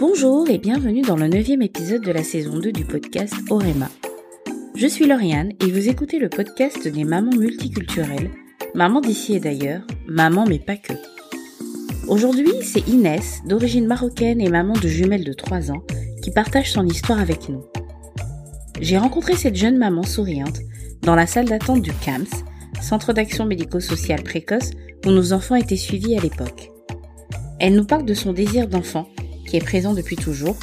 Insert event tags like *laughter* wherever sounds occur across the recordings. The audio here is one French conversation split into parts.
Bonjour et bienvenue dans le neuvième épisode de la saison 2 du podcast Orema. Je suis Lauriane et vous écoutez le podcast des mamans multiculturelles, maman d'ici et d'ailleurs, maman mais pas que. Aujourd'hui, c'est Inès, d'origine marocaine et maman de jumelles de 3 ans, qui partage son histoire avec nous. J'ai rencontré cette jeune maman souriante dans la salle d'attente du CAMS, Centre d'action médico-social précoce, où nos enfants étaient suivis à l'époque. Elle nous parle de son désir d'enfant, est présent depuis toujours,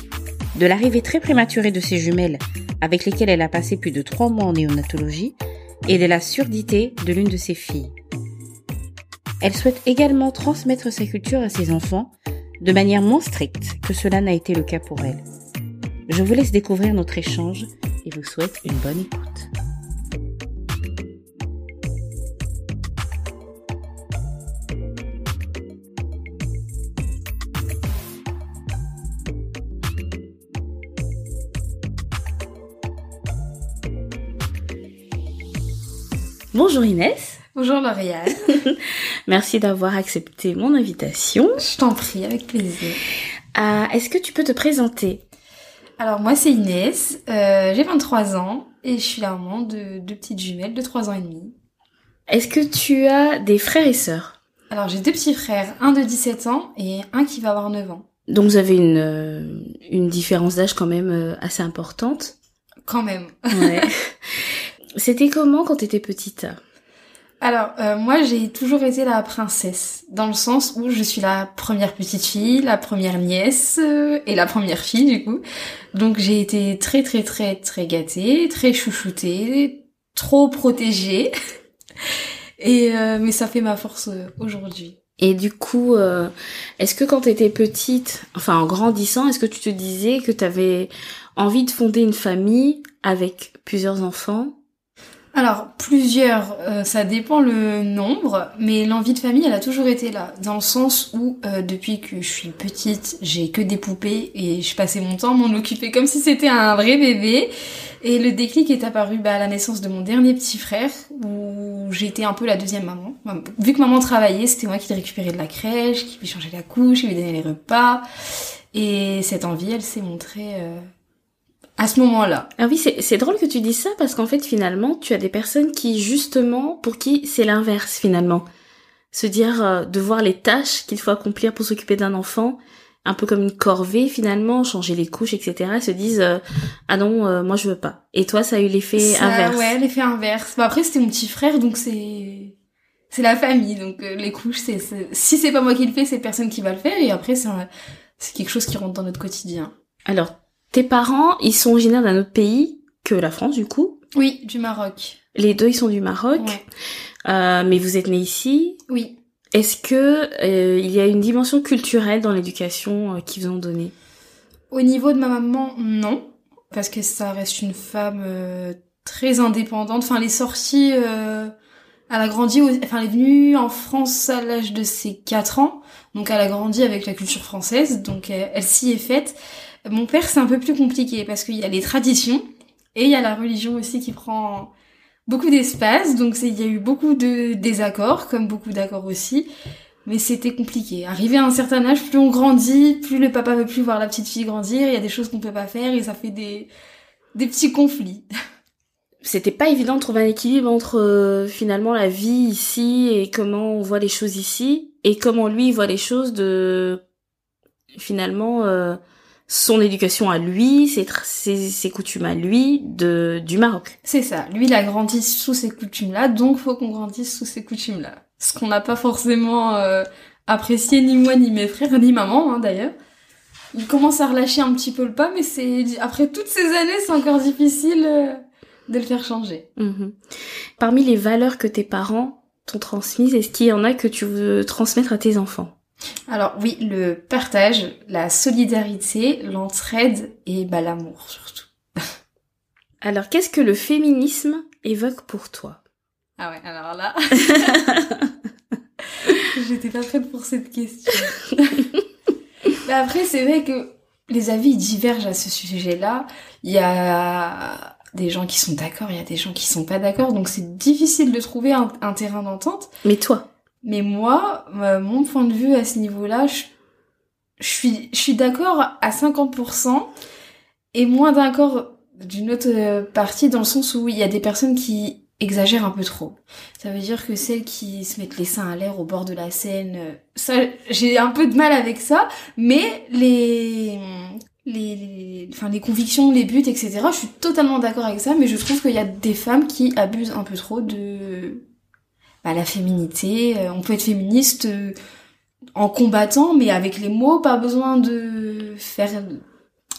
de l'arrivée très prématurée de ses jumelles, avec lesquelles elle a passé plus de trois mois en néonatologie, et de la surdité de l'une de ses filles. Elle souhaite également transmettre sa culture à ses enfants, de manière moins stricte que cela n'a été le cas pour elle. Je vous laisse découvrir notre échange et vous souhaite une bonne écoute. Bonjour Inès. Bonjour Lauriane. *laughs* Merci d'avoir accepté mon invitation. Je t'en prie, avec plaisir. Euh, Est-ce que tu peux te présenter? Alors moi c'est Inès, euh, j'ai 23 ans et je suis la maman de deux petites jumelles de 3 ans et demi. Est-ce que tu as des frères et sœurs? Alors j'ai deux petits frères, un de 17 ans et un qui va avoir 9 ans. Donc vous avez une, euh, une différence d'âge quand même euh, assez importante. Quand même. Ouais. *laughs* C'était comment quand t'étais petite? Alors euh, moi j'ai toujours été la princesse, dans le sens où je suis la première petite fille, la première nièce euh, et la première fille du coup. Donc j'ai été très très très très gâtée, très chouchoutée, trop protégée. *laughs* Et euh, mais ça fait ma force euh, aujourd'hui. Et du coup, euh, est-ce que quand t'étais petite, enfin en grandissant, est-ce que tu te disais que t'avais envie de fonder une famille avec plusieurs enfants? Alors, plusieurs, euh, ça dépend le nombre, mais l'envie de famille, elle a toujours été là, dans le sens où, euh, depuis que je suis petite, j'ai que des poupées et je passais mon temps m'en occuper comme si c'était un vrai bébé. Et le déclic est apparu bah, à la naissance de mon dernier petit frère, où j'étais un peu la deuxième maman. Vu que maman travaillait, c'était moi qui le récupérais de la crèche, qui lui changeait la couche, qui lui donnait les repas. Et cette envie, elle s'est montrée euh, à ce moment-là. Ah oui, c'est drôle que tu dises ça parce qu'en fait finalement, tu as des personnes qui justement, pour qui c'est l'inverse finalement. Se dire euh, de voir les tâches qu'il faut accomplir pour s'occuper d'un enfant, un peu comme une corvée finalement, changer les couches, etc. Se disent euh, ah non, euh, moi je veux pas. Et toi, ça a eu l'effet inverse. Ouais, l'effet inverse. Bah, après, c'était mon petit frère, donc c'est c'est la famille. Donc euh, les couches, c'est c'est- si c'est pas moi qui le fais, c'est personne qui va le faire. Et après, c'est un- c'est quelque chose qui rentre dans notre quotidien. Alors, tes parents, ils sont originaires d'un autre pays que la France du coup? Oui, du Maroc. Les deux, ils sont du Maroc. Ouais. Euh, mais vous êtes nés ici? Oui. Est-ce que euh, il y a une dimension culturelle dans l'éducation euh, qu'ils vous ont donnée? Au niveau de ma maman, non, parce que ça reste une femme euh, très indépendante. Enfin, elle est sortie, euh, elle a grandi, enfin, elle est venue en France à l'âge de ses 4 ans, donc elle a grandi avec la culture française, donc elle, elle s'y est faite. Mon père, c'est un peu plus compliqué parce qu'il y a les traditions et il y a la religion aussi qui prend beaucoup d'espace, donc il y a eu beaucoup de désaccords, comme beaucoup d'accords aussi. Mais c'était compliqué. Arrivé à un certain âge, plus on grandit, plus le papa veut plus voir la petite fille grandir, il y a des choses qu'on peut pas faire et ça fait des, des petits conflits. *laughs* C'était pas évident de trouver un équilibre entre euh, finalement la vie ici et comment on voit les choses ici et comment lui voit les choses de finalement euh, son éducation à lui, ses, ses, ses coutumes à lui de du Maroc. C'est ça. Lui, il a grandi sous ces coutumes-là, donc faut qu'on grandisse sous ces coutumes-là. Ce qu'on n'a pas forcément euh, apprécié, ni moi, ni mes frères, ni maman, hein, d'ailleurs. Il commence à relâcher un petit peu le pas, mais c'est après toutes ces années, c'est encore difficile euh, de le faire changer. Mhm. Parmi les valeurs que tes parents t'ont transmises, est-ce qu'il y en a que tu veux transmettre à tes enfants? Alors oui, le partage, la solidarité, l'entraide et bah, l'amour surtout. *laughs* Alors, qu'est-ce que le féminisme évoque pour toi? Ah ouais, alors là... *laughs* J'étais pas prête pour cette question. Mais *laughs* après, c'est vrai que les avis divergent à ce sujet-là. Il y a des gens qui sont d'accord, il y a des gens qui sont pas d'accord, donc c'est difficile de trouver un, un terrain d'entente. Mais toi Mais moi, euh, mon point de vue à ce niveau-là, je, je suis, je suis d'accord à 50% et moins d'accord d'une autre euh, partie dans le sens où il y a des personnes qui exagèrent un peu trop. Ça veut dire que celles qui se mettent les seins à l'air au bord de la Seine, euh, ça, j'ai un peu de mal avec ça, mais les, les, les, enfin, les convictions, les buts, etc., je suis totalement d'accord avec ça, mais je trouve qu'il y a des femmes qui abusent un peu trop de bah, la féminité. Euh, on peut être féministe en combattant, mais avec les mots, pas besoin de faire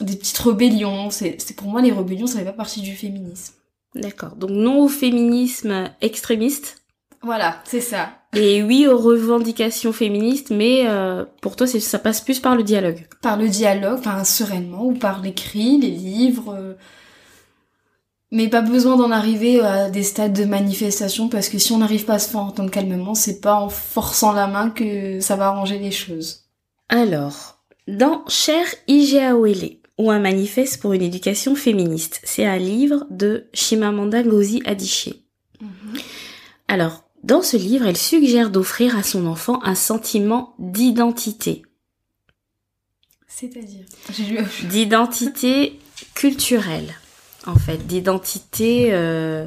des petites rébellions. C'est, pour moi, les rébellions, ça fait pas partie du féminisme. D'accord. Donc non au féminisme extrémiste. Voilà, c'est ça. Et oui aux revendications féministes, mais euh, pour toi, ça passe plus par le dialogue. Par le dialogue, enfin sereinement, ou par l'écrit, les livres. Euh, mais pas besoin d'en arriver à des stades de manifestation parce que si on n'arrive pas à se faire entendre calmement, c'est pas en forçant la main que ça va arranger les choses. Alors, dans Cher Igeawele, ou un manifeste pour une éducation féministe, c'est un livre de Chimamanda Ngozi Adichie. Mhm. Alors, dans ce livre, elle suggère d'offrir à son enfant un sentiment d'identité. C'est-à-dire? D'identité culturelle en fait, d'identité euh,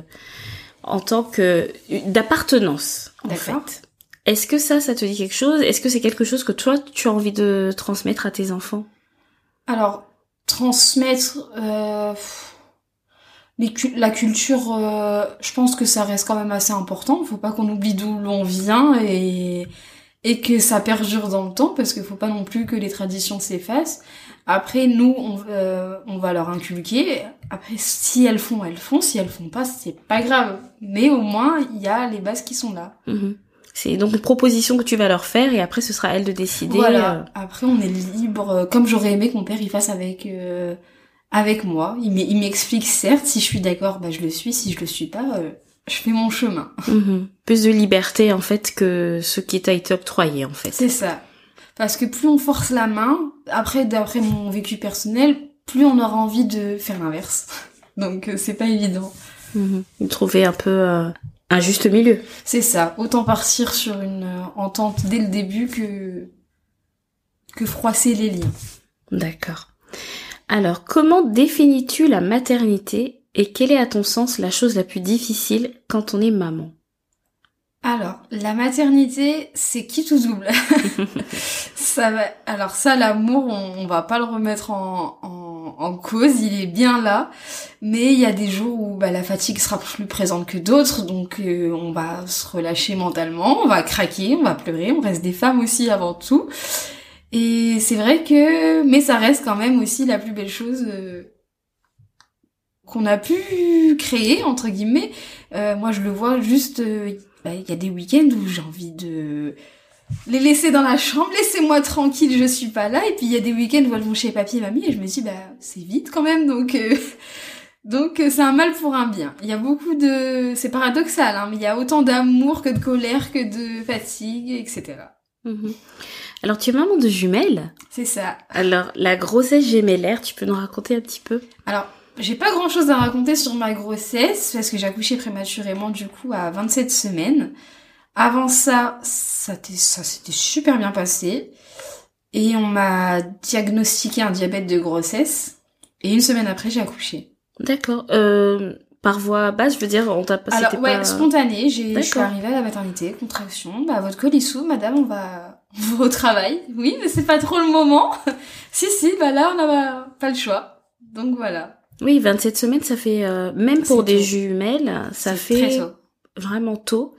en tant que d'appartenance en fait. Est-ce que ça, ça te dit quelque chose? Est-ce que c'est quelque chose que toi, tu as envie de transmettre à tes enfants? Alors, transmettre euh, la culture, euh, je pense que ça reste quand même assez important. Il faut pas qu'on oublie d'où l'on vient et et que ça perdure dans le temps parce qu'il faut pas non plus que les traditions s'effacent. Après, nous, on, euh, on va leur inculquer. Après, si elles font, elles font. Si elles font pas, c'est pas grave. Mais au moins, il y a les bases qui sont là. Mhm. C'est donc une proposition que tu vas leur faire et après ce sera à elles de décider. Voilà. Euh. Après on est libre, euh, comme j'aurais aimé que mon père il fasse avec avec moi. Il m'explique certes si je suis d'accord, bah je le suis. Si je le suis pas, je fais mon chemin. *laughs* Mhm. Plus de liberté en fait que ce qui t'a été octroyé en fait. C'est ça. Parce que plus on force la main, après d'après mon vécu personnel, plus on aura envie de faire l'inverse. *laughs* Donc euh, c'est pas évident. Mhm. Trouver un peu euh, un juste milieu. C'est ça. Autant partir sur une euh, entente dès le début que que froisser les liens. D'accord. Alors, comment définis-tu la maternité et quelle est à ton sens la chose la plus difficile quand on est maman? Alors, la maternité, c'est qui tout double? *laughs* ça va. Alors ça, l'amour, on, va pas le remettre en, en, cause. Il est bien là, mais il y a des jours où bah, la fatigue sera plus présente que d'autres, donc euh, on va se relâcher mentalement, on va craquer, on va pleurer. On reste des femmes aussi avant tout. Et c'est vrai que, mais ça reste quand même aussi la plus belle chose. Euh, qu'on a pu créer entre guillemets euh, moi je le vois juste bah, il y a des week-ends où j'ai envie de les laisser dans la chambre, laissez-moi tranquille, je suis pas là. Et puis il y a des week-ends où elles vont chez papy et mamie et je me dis bah c'est vite quand même, donc euh, *laughs* donc euh, c'est un mal pour un bien. Il y a beaucoup de, c'est paradoxal, hein, mais il y a autant d'amour que de colère que de fatigue, etc. Alors tu es maman de jumelles? C'est ça. Alors la grossesse gémellaire, tu peux nous raconter un petit peu? Alors j'ai pas grand chose à raconter sur ma grossesse parce que j'ai accouché prématurément du coup à 27 semaines. Avant ça, ça, ça s'était super bien passé. Et on m'a diagnostiqué un diabète de grossesse. Et une semaine après, j'ai accouché. D'accord. Euh, par voie basse, je veux dire, on t'a pas... Alors, ouais, pas... spontané. Je suis arrivée à la maternité, contraction. Bah, votre colissou, madame, on va, *laughs* au travail. Oui, mais c'est pas trop le moment. *laughs* si, si, bah là, on n'a pas le choix. Donc voilà. Oui, 27 semaines, ça fait euh, même pour des jumelles, ça fait vraiment tôt.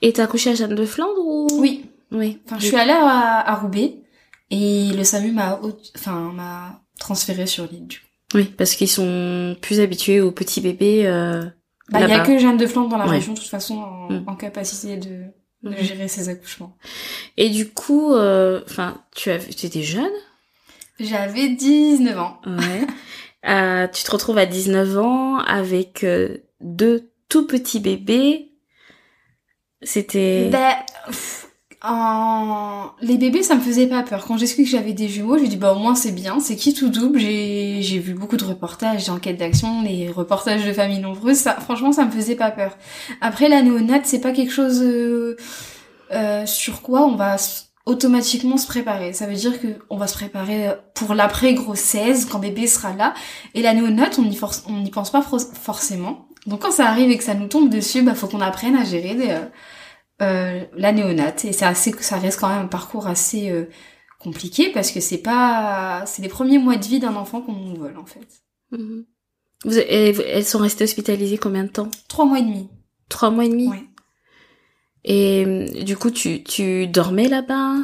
Et t'as accouché à Jeanne de Flandre ou? Oui. Oui. Enfin, je suis allée à, Roubaix et le SAMU m'a enfin m'a transféré sur l'île du coup. Oui, parce qu'ils sont plus habitués aux petits bébés euh, bah, il y a que Jeanne de Flandre dans la région de toute façon en, mm. capacité de, de gérer ses accouchements. Et du coup, euh, enfin, tu as, étais jeune? J'avais 19 ans. Ouais. *laughs* Euh, tu te retrouves à 19 ans avec euh, deux tout petits bébés. C'était... Ben, en... les bébés, ça me faisait pas peur. Quand j'ai su que j'avais des jumeaux, je me dis bah au moins c'est bien, c'est qui tout double? J'ai j'ai vu beaucoup de reportages d'enquêtes d'action, les reportages de familles nombreuses. Ça, franchement, ça me faisait pas peur. Après la néonate, c'est pas quelque chose euh, sur quoi on va automatiquement se préparer. Ça veut dire que on va se préparer pour l'après grossesse quand bébé sera là. Et la néonate, on n'y on n'y pense pas forcément. Donc quand ça arrive et que ça nous tombe dessus, bah faut qu'on apprenne à gérer des, euh, euh la néonate. Et c'est assez, ça reste quand même un parcours assez euh, compliqué parce que c'est pas, c'est les premiers mois de vie d'un enfant qu'on nous vole en fait. Mhm. Vous, elles sont restées hospitalisées combien de temps? Trois mois et demi. Trois mois et demi? Ouais. Et du coup, tu, tu dormais là-bas?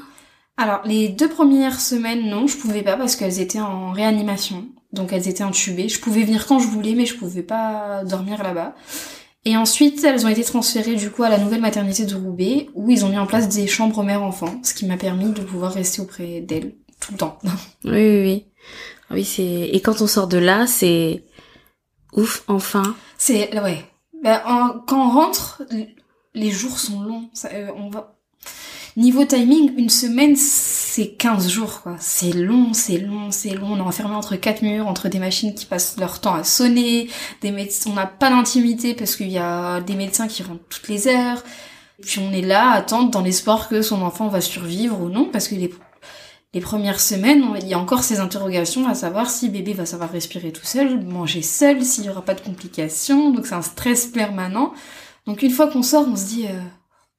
Alors, les deux premières semaines, non, je pouvais pas parce qu'elles étaient en réanimation. Donc elles étaient intubées. Je pouvais venir quand je voulais, mais je pouvais pas dormir là-bas. Et ensuite, elles ont été transférées du coup à la nouvelle maternité de Roubaix, où ils ont mis en place des chambres mère-enfant, ce qui m'a permis de pouvoir rester auprès d'elles tout le temps. *laughs* Oui, oui, oui. Ah oui, c'est et quand on sort de là, c'est ouf, enfin. C'est ouais. Ben, quand on rentre, les jours sont longs. Euh, on va... Niveau timing, une semaine, c'est 15 jours, quoi. C'est long, c'est long, c'est long. On est enfermé entre quatre murs, entre des machines qui passent leur temps à sonner, des médecins, on n'a pas d'intimité parce qu'il y a des médecins qui rentrent toutes les heures. Puis on est là attendre dans l'espoir que son enfant va survivre ou non, parce que les, les premières semaines, il y a encore ces interrogations à savoir si bébé va savoir respirer tout seul, manger seul, s'il y aura pas de complications. Donc c'est un stress permanent. Donc une fois qu'on sort, on se dit euh,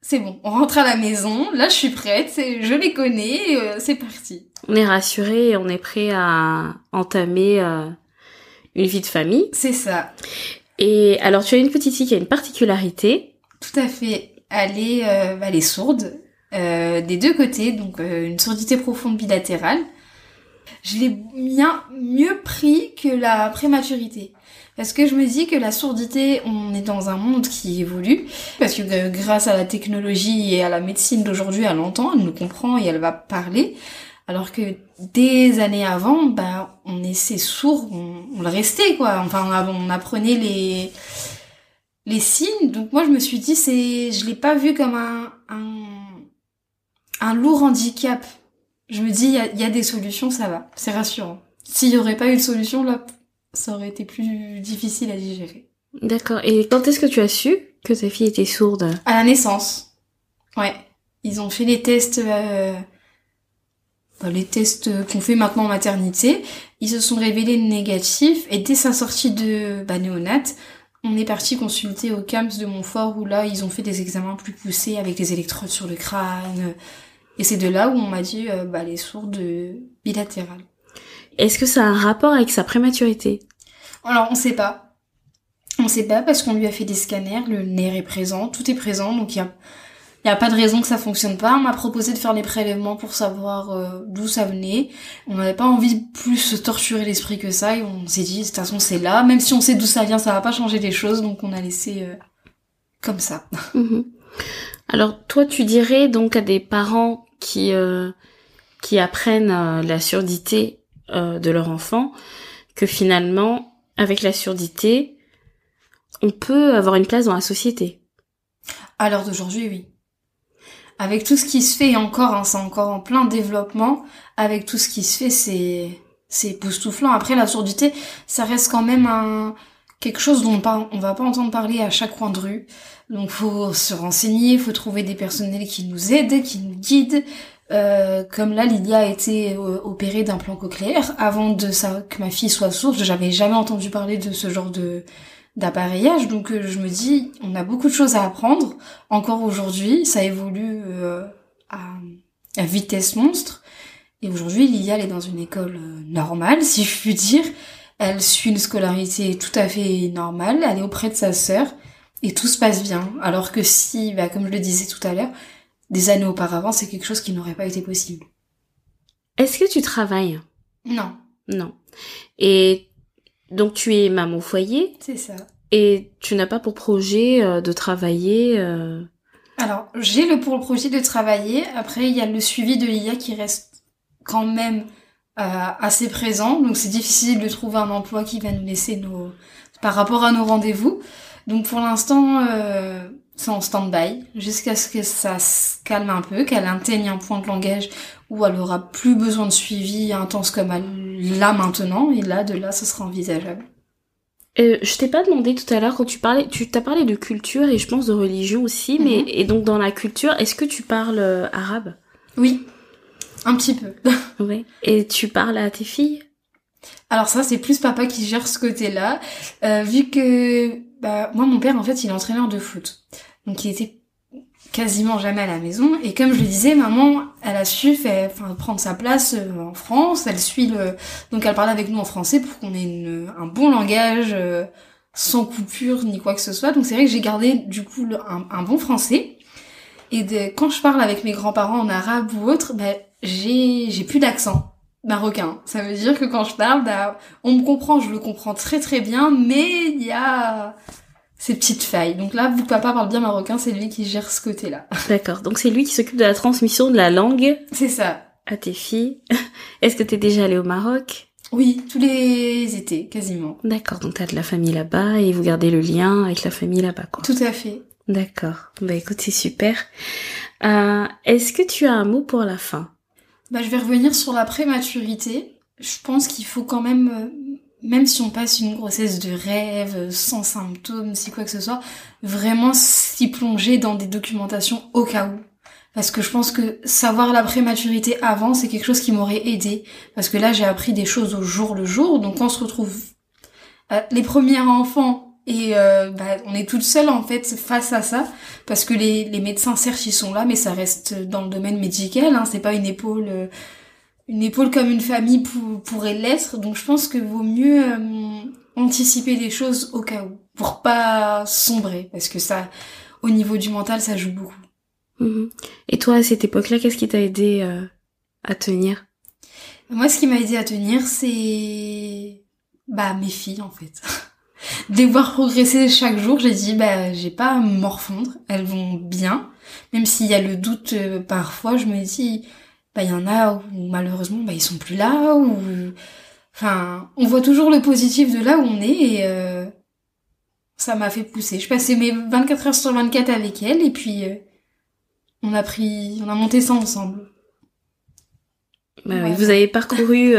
c'est bon, on rentre à la maison, là je suis prête, je les connais, euh, c'est parti. On est rassuré et on est prêt à entamer euh, une vie de famille. C'est ça. Et alors tu as une petite fille qui a une particularité. Tout à fait. Elle est, elle est sourde des deux côtés, donc une surdité profonde bilatérale. Je l'ai bien mieux pris que la prématurité. Parce que je me dis que la sourdité, on est dans un monde qui évolue, parce que euh, grâce à la technologie et à la médecine d'aujourd'hui, elle entend, elle nous comprend et elle va parler. Alors que des années avant, bah, on était sourd, on, on le restait, quoi. Enfin, on, apprenait les, les signes. Donc moi, je me suis dit, c'est, je l'ai pas vu comme un, un, un lourd handicap. Je me dis, il y, y a, des solutions, ça va. C'est rassurant. S'il y aurait pas eu de solution, là, ça aurait été plus difficile à digérer. D'accord. Et quand est-ce que tu as su que ta fille était sourde? À la naissance. Ouais. Ils ont fait les tests, euh, bah, les tests qu'on fait maintenant en maternité. Ils se sont révélés négatifs et dès sa sortie de bah, néonate, on est parti consulter au CAMS de Montfort où là ils ont fait des examens plus poussés avec des électrodes sur le crâne. Et c'est de là où on m'a dit euh, bah, les sourdes bilatérales. Est-ce que ça a un rapport avec sa prématurité? Alors, on sait pas. On sait pas parce qu'on lui a fait des scanners, le nerf est présent, tout est présent, donc il y a, y a pas de raison que ça fonctionne pas. On m'a proposé de faire les prélèvements pour savoir euh, d'où ça venait. On n'avait pas envie de plus se torturer l'esprit que ça et on s'est dit, de toute façon, c'est là. Même si on sait d'où ça vient, ça va pas changer les choses, donc on a laissé euh, comme ça. Mhm. Alors, toi, tu dirais donc à des parents qui, euh, qui apprennent la surdité euh, de leur enfant que finalement, avec la surdité, on peut avoir une place dans la société. L'heure d'aujourd'hui, oui. Avec tout ce qui se fait, encore, hein, c'est encore en plein développement, avec tout ce qui se fait, c'est c'est époustouflant. Après, la surdité, ça reste quand même un quelque chose dont on, va pas entendre parler à chaque coin de rue. Donc, faut se renseigner, faut trouver des personnels qui nous aident, qui nous guident, euh, comme là, Lydia a été euh, opérée d'un plan cochléaire. Avant de ça, que ma fille soit sourde, j'avais jamais entendu parler de ce genre de d'appareillage. Donc euh, je me dis, on a beaucoup de choses à apprendre. Encore aujourd'hui, ça évolue à, à, vitesse monstre. Et aujourd'hui, Lydia, elle est dans une école normale, si je puis dire. Elle suit une scolarité tout à fait normale. Elle est auprès de sa sœur. Et tout se passe bien. Alors que si, bah, comme je le disais tout à l'heure, des années auparavant, c'est quelque chose qui n'aurait pas été possible. Est-ce que tu travailles? Non. Non. Et donc tu es maman au foyer? C'est ça. Et tu n'as pas pour projet euh, de travailler euh... Alors, j'ai le pour le projet de travailler. Après, il y a le suivi de l'IA qui reste quand même assez présent. Donc, c'est difficile de trouver un emploi qui va nous laisser nos par rapport à nos rendez-vous. Donc, pour l'instant, euh, c'est en stand-by jusqu'à ce que ça se calme un peu, qu'elle atteigne un point de langage où elle aura plus besoin de suivi intense comme elle l'a maintenant. Et là, de là, ce sera envisageable. Euh, je t'ai pas demandé tout à l'heure quand tu parlais, tu t'as parlé de culture et je pense de religion aussi, mais mhm. et donc dans la culture, est-ce que tu parles euh, arabe? Oui, un petit peu. *laughs* Oui. Et tu parles à tes filles? Alors ça, c'est plus papa qui gère ce côté-là, euh, vu que bah, moi, mon père, en fait, il est entraîneur de foot. Donc il était quasiment jamais à la maison. Et comme je le disais, maman, elle a su faire, enfin, prendre sa place euh, en France. Elle suit le... Donc elle parle avec nous en français pour qu'on ait une, un bon langage euh, sans coupure ni quoi que ce soit. Donc c'est vrai que j'ai gardé du coup le, un, un, bon français. Et de, quand je parle avec mes grands-parents en arabe ou autre, ben, j'ai, j'ai plus d'accent marocain. Ça veut dire que quand je parle, bah, on me comprend, je le comprends très très bien, mais il y a ces petites failles. Donc là, vu que papa parle bien marocain, c'est lui qui gère ce côté-là. *laughs* D'accord. Donc c'est lui qui s'occupe de la transmission de la langue. C'est ça. À tes filles. *laughs* Est-ce que t'es déjà allé au Maroc? Oui, tous les étés, quasiment. D'accord. Donc t'as de la famille là-bas et vous gardez le lien avec la famille là-bas, quoi. Tout à fait. D'accord. Bah écoute, c'est super. Euh, Est-ce que tu as un mot pour la fin? Bah, je vais revenir sur la prématurité. Je pense qu'il faut quand même, euh, même si on passe une grossesse de rêve, euh, sans symptômes, si quoi que ce soit, vraiment s'y plonger dans des documentations au cas où. Parce que je pense que savoir la prématurité avant, c'est quelque chose qui m'aurait aidé. Parce que là, j'ai appris des choses au jour le jour. Donc, on se retrouve les premiers enfants et euh, bah, on est toute seule en fait face à ça. Parce que les, les médecins certes ils sont là mais ça reste dans le domaine médical hein, c'est pas une épaule euh, une épaule comme une famille pour, pourrait l'être. Donc je pense que vaut mieux euh, anticiper des choses au cas où pour pas sombrer. Parce que ça au niveau du mental ça joue beaucoup. Mmh. et toi à cette époque là qu'est-ce qui t'a aidé à tenir? Moi ce qui m'a aidé à tenir c'est bah mes filles en fait *laughs* de les voir progresser chaque jour, j'ai dit bah j'ai pas à morfondre, elles vont bien, même s'il y a le doute euh, parfois, je me dis bah il y en a où malheureusement bah ils sont plus là ou enfin on voit toujours le positif de là où on est et euh, ça m'a fait pousser. Je passais mes 24 heures sur 24 avec elles et puis euh, on a pris on a monté ça ensemble. Bah oui, vous avez parcouru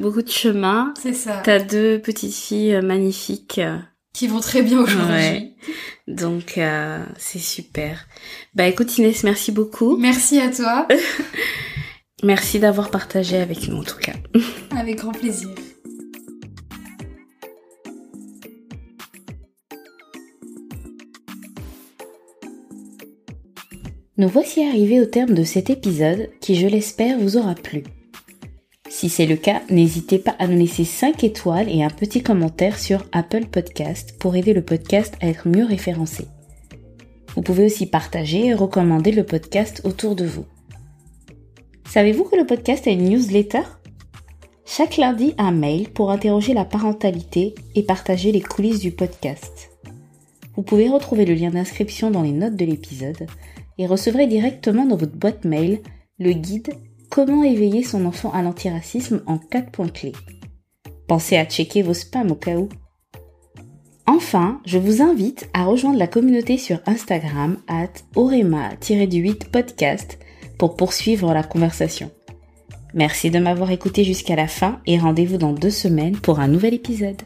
beaucoup de chemin. C'est ça. T'as deux petites filles euh, magnifiques. Euh. Qui vont très bien aujourd'hui. Ouais. Donc, euh, c'est super. Bah écoute Inès, merci beaucoup. Merci à toi. *laughs* merci d'avoir partagé avec nous en tout cas. *laughs* avec grand plaisir. Nous voici arrivés au terme de cet épisode qui, je l'espère, vous aura plu. Si c'est le cas, n'hésitez pas à nous laisser 5 étoiles et un petit commentaire sur Apple Podcast pour aider le podcast à être mieux référencé. Vous pouvez aussi partager et recommander le podcast autour de vous. Savez-vous que le podcast a une newsletter? Chaque lundi, un mail pour interroger la parentalité et partager les coulisses du podcast. Vous pouvez retrouver le lien d'inscription dans les notes de l'épisode et recevrez directement dans votre boîte mail le guide Comment éveiller son enfant à l'antiracisme en 4 points clés. Pensez à checker vos spams au cas où. Enfin, je vous invite à rejoindre la communauté sur Instagram at orema-du8 podcast pour poursuivre la conversation. Merci de m'avoir écouté jusqu'à la fin et rendez-vous dans deux semaines pour un nouvel épisode.